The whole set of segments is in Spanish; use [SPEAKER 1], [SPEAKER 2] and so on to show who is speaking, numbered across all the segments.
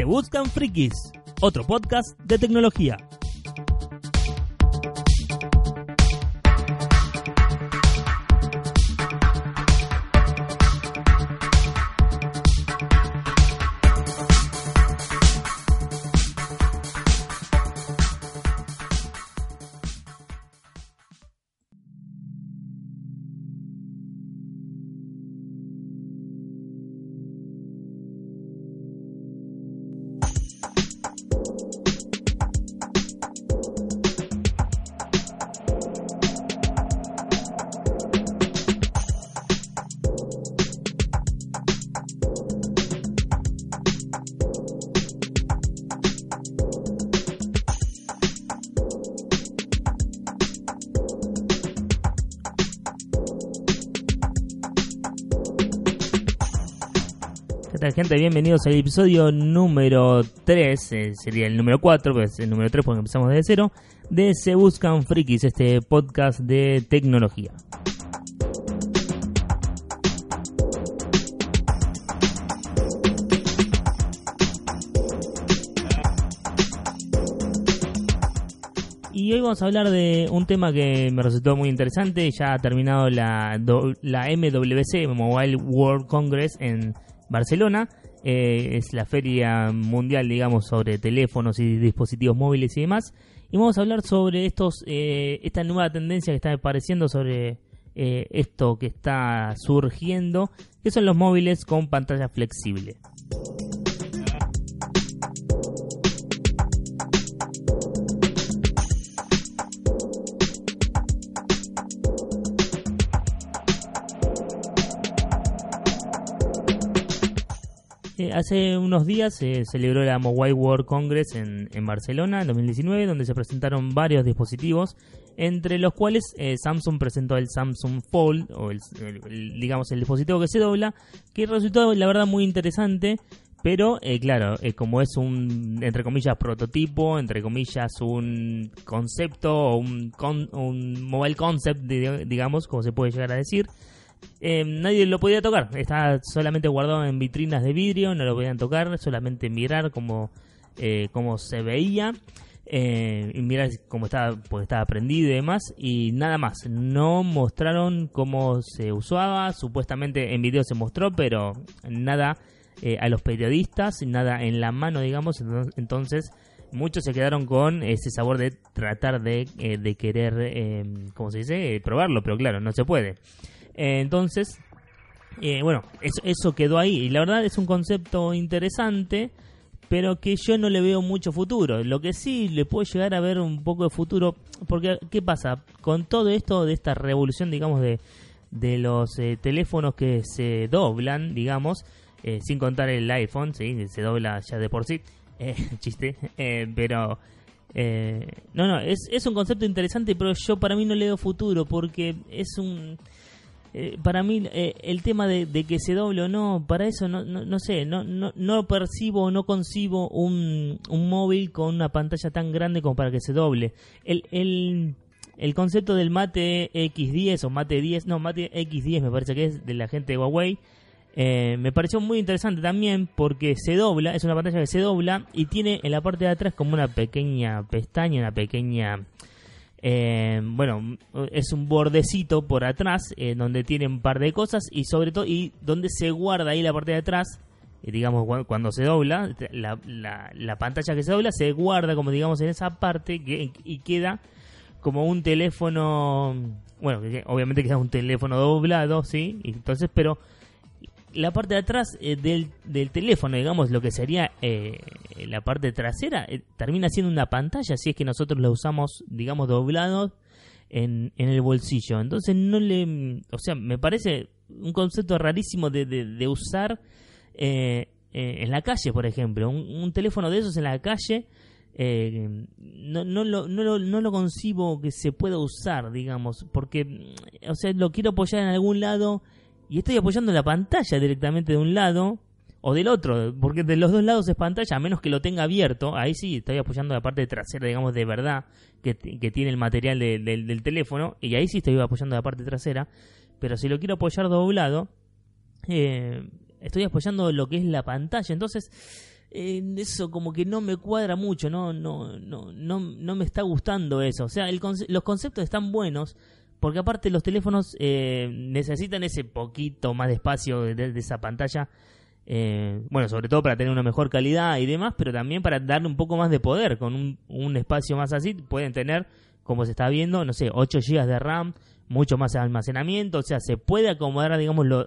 [SPEAKER 1] Se Buscan Frikis, otro podcast de tecnología. Tal gente? Bienvenidos al episodio número 3, eh, sería el número 4, pues el número 3 porque empezamos desde cero, de Se Buscan Frikis, este podcast de tecnología. Y hoy vamos a hablar de un tema que me resultó muy interesante. Ya ha terminado la, la MWC, Mobile World Congress, en Barcelona. Eh, es la feria mundial, digamos, sobre teléfonos y dispositivos móviles y demás. Y vamos a hablar sobre estos, eh, esta nueva tendencia que está apareciendo sobre eh, esto que está surgiendo, que son los móviles con pantalla flexible. Eh, hace unos días se celebró la Mobile World Congress en, en Barcelona en 2019, donde se presentaron varios dispositivos, entre los cuales eh, Samsung presentó el Samsung Fold, o el, digamos el dispositivo que se dobla, que resultó la verdad muy interesante, pero eh, claro, eh, como es un, entre comillas, prototipo, entre comillas, un concepto o un, con- un mobile concept, di- digamos, como se puede llegar a decir, eh, nadie lo podía tocar. Está solamente guardado en vitrinas de vidrio, no lo podían tocar, solamente mirar cómo, eh, cómo se veía. eh, y mirar cómo estaba, pues estaba prendido y demás, y nada más. No mostraron cómo se usaba. Supuestamente en video se mostró, pero nada eh, a los periodistas, nada en la mano, digamos. Entonces- muchos se quedaron con ese sabor de tratar de, eh, de querer, eh, ¿cómo se dice? Eh, probarlo, pero claro, no se puede. Eh, entonces, eh, bueno, eso, eso quedó ahí. Y la verdad es un concepto interesante, pero que yo no le veo mucho futuro. Lo que sí le puedo llegar a ver un poco de futuro, porque ¿qué pasa? Con todo esto de esta revolución, digamos, de, de los eh, teléfonos que se doblan, digamos, eh, sin contar el iPhone, sí, se dobla ya de por sí, eh, chiste, pero... no, no, es, es un concepto interesante, pero yo para mí no le veo futuro, porque es un... Eh, para mí eh, el tema de, que se doble o no, para eso no, no, no sé, no, no, no percibo no concibo un, un móvil con una pantalla tan grande como para que se doble. El, el, el concepto del Mate X10 o Mate 10, no, Mate X10 me parece que es de la gente de Huawei, eh, me pareció muy interesante también porque se dobla, es una pantalla que se dobla y tiene en la parte de atrás como una pequeña pestaña, una pequeña... Eh, bueno, es un bordecito por atrás eh, donde tiene un par de cosas y sobre todo y donde se guarda ahí la parte de atrás, eh, digamos cu- cuando se dobla, la, la- la pantalla que se dobla se guarda como digamos en esa parte que, y queda como un teléfono, bueno, obviamente queda un teléfono doblado, sí, entonces pero la parte de atrás eh, del, del teléfono, digamos, lo que sería eh, la parte trasera, eh, termina siendo una pantalla si es que nosotros la usamos, digamos, doblado en, en el bolsillo. Entonces no le... O sea, me parece un concepto rarísimo de, de, de usar eh, eh, en la calle, por ejemplo. Un, un teléfono de esos en la calle... no, no, lo, no, lo, no lo concibo que se pueda usar, digamos, porque, o sea, lo quiero apoyar en algún lado y estoy apoyando la pantalla directamente de un lado o del otro, porque de los dos lados es pantalla, a menos que lo tenga abierto, ahí sí estoy apoyando la parte trasera, digamos, de verdad, que, que tiene el material de- del- del teléfono, y ahí sí estoy apoyando la parte trasera, pero si lo quiero apoyar doblado, eh, estoy apoyando lo que es la pantalla, entonces eh, eso como que no me cuadra mucho, no, no, no, no, no me está gustando eso. O sea, los conceptos están buenos, porque aparte los teléfonos eh, necesitan ese poquito más de espacio de, esa pantalla. Eh, bueno, sobre todo para tener una mejor calidad y demás, pero también para darle un poco más de poder. Con un, espacio más así pueden tener, como se está viendo, no sé, 8 GB de RAM, mucho más almacenamiento, o sea, se puede acomodar, digamos, los,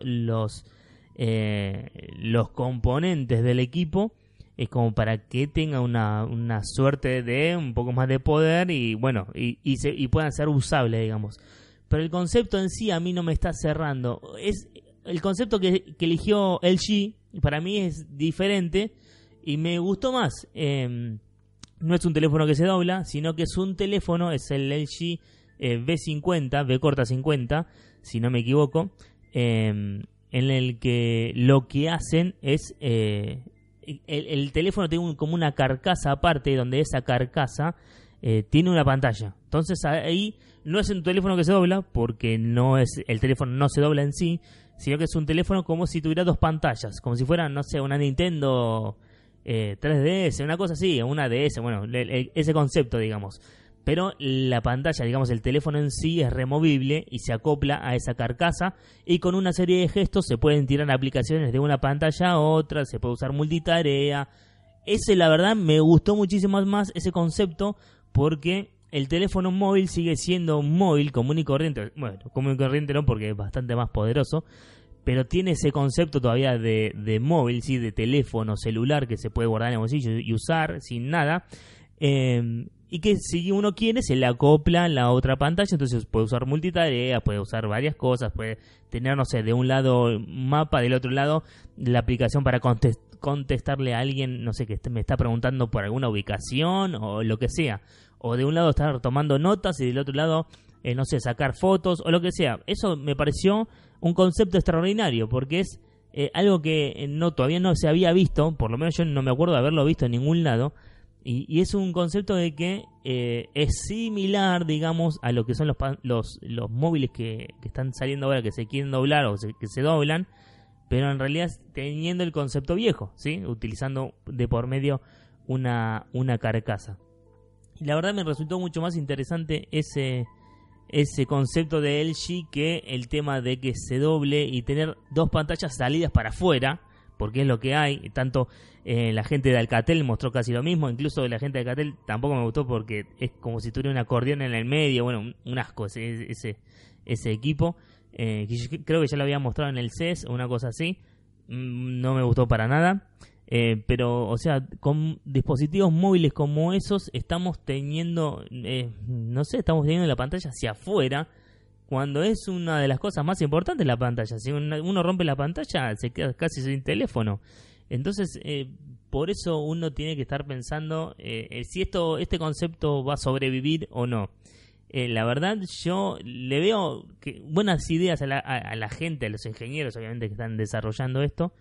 [SPEAKER 1] los componentes del equipo es como para que tenga una, una suerte de un poco más de poder y bueno, y, y, se, y puedan ser usables, digamos. Pero el concepto en sí a mí no me está cerrando. Es el concepto que, que eligió LG, para mí es diferente y me gustó más. Em, no es un teléfono que se dobla, sino que es un teléfono, es el LG eh, B50, B corta 50, si no me equivoco, em, en el que lo que hacen es eh, el, teléfono tiene como una carcasa aparte, donde esa carcasa eh, tiene una pantalla. Entonces ahí no es un teléfono que se dobla, porque no es el teléfono no se dobla en sí, sino que es un teléfono como si tuviera dos pantallas, como si fuera, no sé, una Nintendo 3DS, eh, una cosa así, una DS, bueno, ese concepto, digamos pero la pantalla, digamos el teléfono en sí es removible y se acopla a esa carcasa y con una serie de gestos se pueden tirar aplicaciones de una pantalla a otra, se puede usar multitarea. Ese la verdad me gustó muchísimo más ese concepto porque el teléfono móvil sigue siendo un móvil común y corriente, bueno, común y corriente no porque es bastante más poderoso, pero tiene ese concepto todavía de, de móvil, sí, de teléfono celular que se puede guardar en el bolsillo y usar sin nada. Eh, y que si uno quiere se le acopla la otra pantalla, entonces puede usar multitarea, puede usar varias cosas, puede tener, no sé, de un lado mapa, del otro lado la aplicación para contestarle a alguien, no sé, que me está preguntando por alguna ubicación o lo que sea. O de un lado estar tomando notas y del otro lado, eh, no sé, sacar fotos o lo que sea. Eso me pareció un concepto extraordinario porque es eh, algo que no todavía no se había visto, por lo menos yo no me acuerdo de haberlo visto en ningún lado y, es un concepto de que eh, es similar, digamos, a lo que son los, los, los móviles que, están saliendo ahora, que se quieren doblar o que se doblan, pero en realidad teniendo el concepto viejo, ¿sí? Utilizando de por medio una, una carcasa. Y la verdad me resultó mucho más interesante ese, ese concepto de LG que el tema de que se doble y tener dos pantallas salidas para afuera, porque es lo que hay, tanto eh, la gente de Alcatel mostró casi lo mismo, incluso la gente de Alcatel tampoco me gustó porque es como si tuviera un acordeón en el medio, bueno, un, asco ese, ese, equipo. Eh, creo que ya lo había mostrado en el CES o una cosa así, mm, no me gustó para nada. Eh, pero, o sea, con dispositivos móviles como esos, estamos teniendo, no sé, estamos teniendo la pantalla hacia afuera, cuando es una de las cosas más importantes la pantalla. Si uno rompe la pantalla, se queda casi sin teléfono. Entonces, eh, por eso uno tiene que estar pensando eh, eh, si esto, este concepto va a sobrevivir o no. La verdad, yo le veo que buenas ideas a la, a, la, gente, a los ingenieros, obviamente, que están desarrollando esto,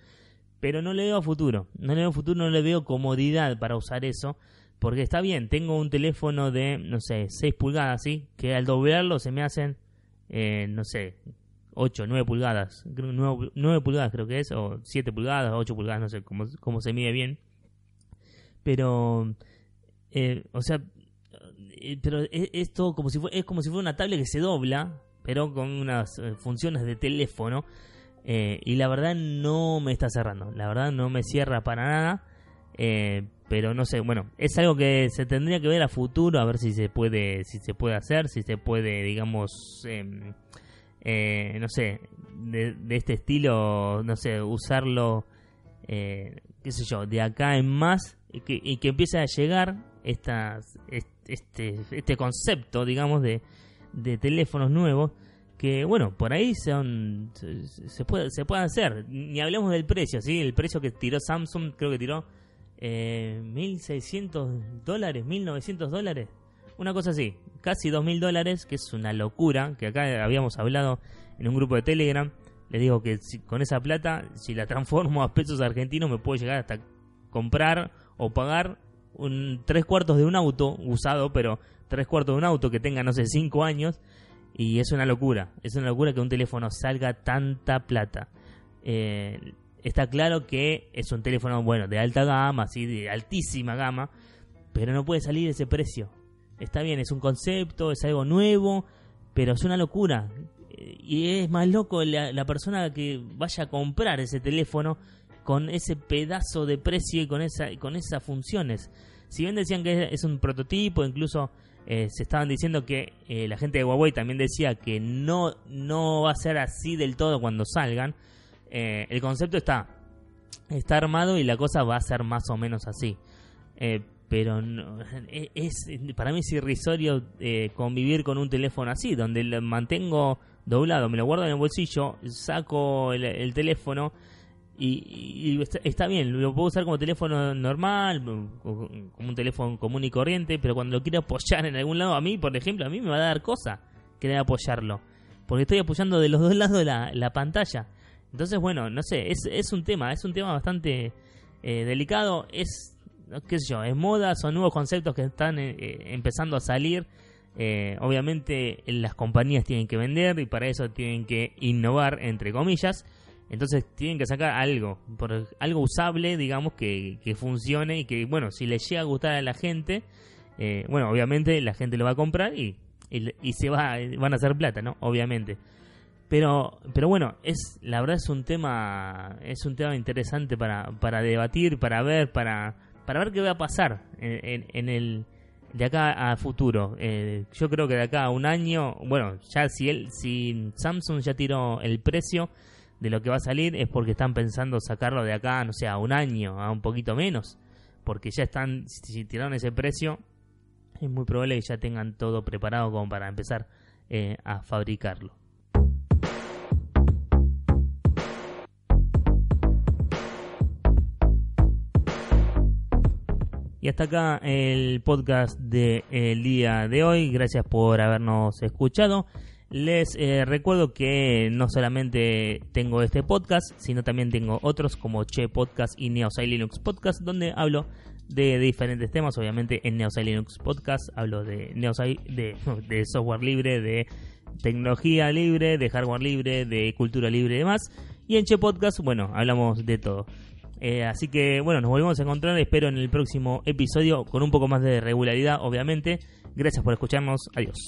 [SPEAKER 1] pero no le veo futuro. No le veo futuro, no le veo comodidad para usar eso. Porque está bien, tengo un teléfono de, no sé, 6 pulgadas, ¿sí? Que al doblarlo se me hacen, no sé, 8, 9 pulgadas, 9, pulgadas creo que es, o 7 pulgadas, 8 pulgadas, no sé cómo, cómo se mide bien. Pero, eh, o sea, eh, pero es, esto como si fue, es como si fuera una tablet que se dobla, pero con unas eh, funciones de teléfono. y la verdad no me está cerrando, la verdad no me cierra para nada. pero no sé, bueno, es algo que se tendría que ver a futuro, a ver si se puede, si se puede hacer, si se puede, digamos, em, eh, no sé, de, este estilo, no sé, usarlo, eh, qué sé yo, de acá en más y que, y que empiece a llegar estas, este, este concepto, digamos, de, de teléfonos nuevos que bueno, por ahí son se, puede se puede hacer. Ni hablemos del precio, ¿sí? El precio que tiró Samsung, creo que tiró eh, 1.600 dólares, 1.900 dólares. Una cosa así, casi dos mil dólares, que es una locura, que acá habíamos hablado en un grupo de Telegram. Le digo que con esa plata, si la transformo a pesos argentinos, me puedo llegar hasta comprar o pagar un tres cuartos de un auto usado, pero tres cuartos de un auto que tenga, no sé, cinco años. Y es una locura, es una locura que un teléfono salga tanta plata. Eh, está claro que es un teléfono, bueno, de alta gama, así de altísima gama, pero no puede salir ese precio. Está bien, es un concepto, es algo nuevo, pero es una locura. Y es más loco la, persona que vaya a comprar ese teléfono con ese pedazo de precio y con, esa, con esas funciones. Si bien decían que es un prototipo, incluso eh, se estaban diciendo que eh, la gente de Huawei también decía que no, no va a ser así del todo cuando salgan. Eh, el concepto está, está armado y la cosa va a ser más o menos así. pero e, es, para mí es irrisorio convivir con un teléfono así, donde lo mantengo doblado, me lo guardo en el bolsillo, saco el teléfono y, está, bien, lo puedo usar como teléfono normal, como un teléfono común y corriente, pero cuando lo quiero apoyar en algún lado, a mí, por ejemplo, a mí me va a dar cosa querer apoyarlo. Porque estoy apoyando de los dos lados de la, pantalla. Entonces, bueno, no sé, es, es un tema, es un tema bastante eh, delicado. Es, qué sé yo, es moda, son nuevos conceptos que están eh, eh, empezando a salir. obviamente las compañías tienen que vender y para eso tienen que innovar, entre comillas. Entonces tienen que sacar algo, por, algo usable, digamos, que, funcione y que, bueno, si le llega a gustar a la gente, eh, bueno, obviamente la gente lo va a comprar y, y, se va, van a hacer plata, ¿no? Obviamente. Pero, pero bueno, es la verdad es un tema es un tema interesante para, para debatir, para ver, para, para ver qué va a pasar en, en, el de acá a futuro. Eh, yo creo que de acá a un año, bueno, ya si él, si Samsung ya tiró el precio, de lo que va a salir es porque están pensando sacarlo de acá, no sé, a un año, a un poquito menos. Porque ya están, si tiraron ese precio, es muy probable que ya tengan todo preparado como para empezar eh, a fabricarlo. Y hasta acá el podcast del día de hoy. Gracias por habernos escuchado. Les eh, recuerdo que no solamente tengo este podcast, sino también tengo otros como Che Podcast y Neosai Linux Podcast, donde hablo de, diferentes temas. Obviamente en Neosai Linux Podcast hablo de, Neosai, de, software libre, de tecnología libre, de hardware libre, de cultura libre y demás. Y en Che Podcast, bueno, hablamos de todo. Eh, así que bueno, nos volvemos a encontrar, espero en el próximo episodio con un poco más de regularidad, obviamente. Gracias por escucharnos, adiós.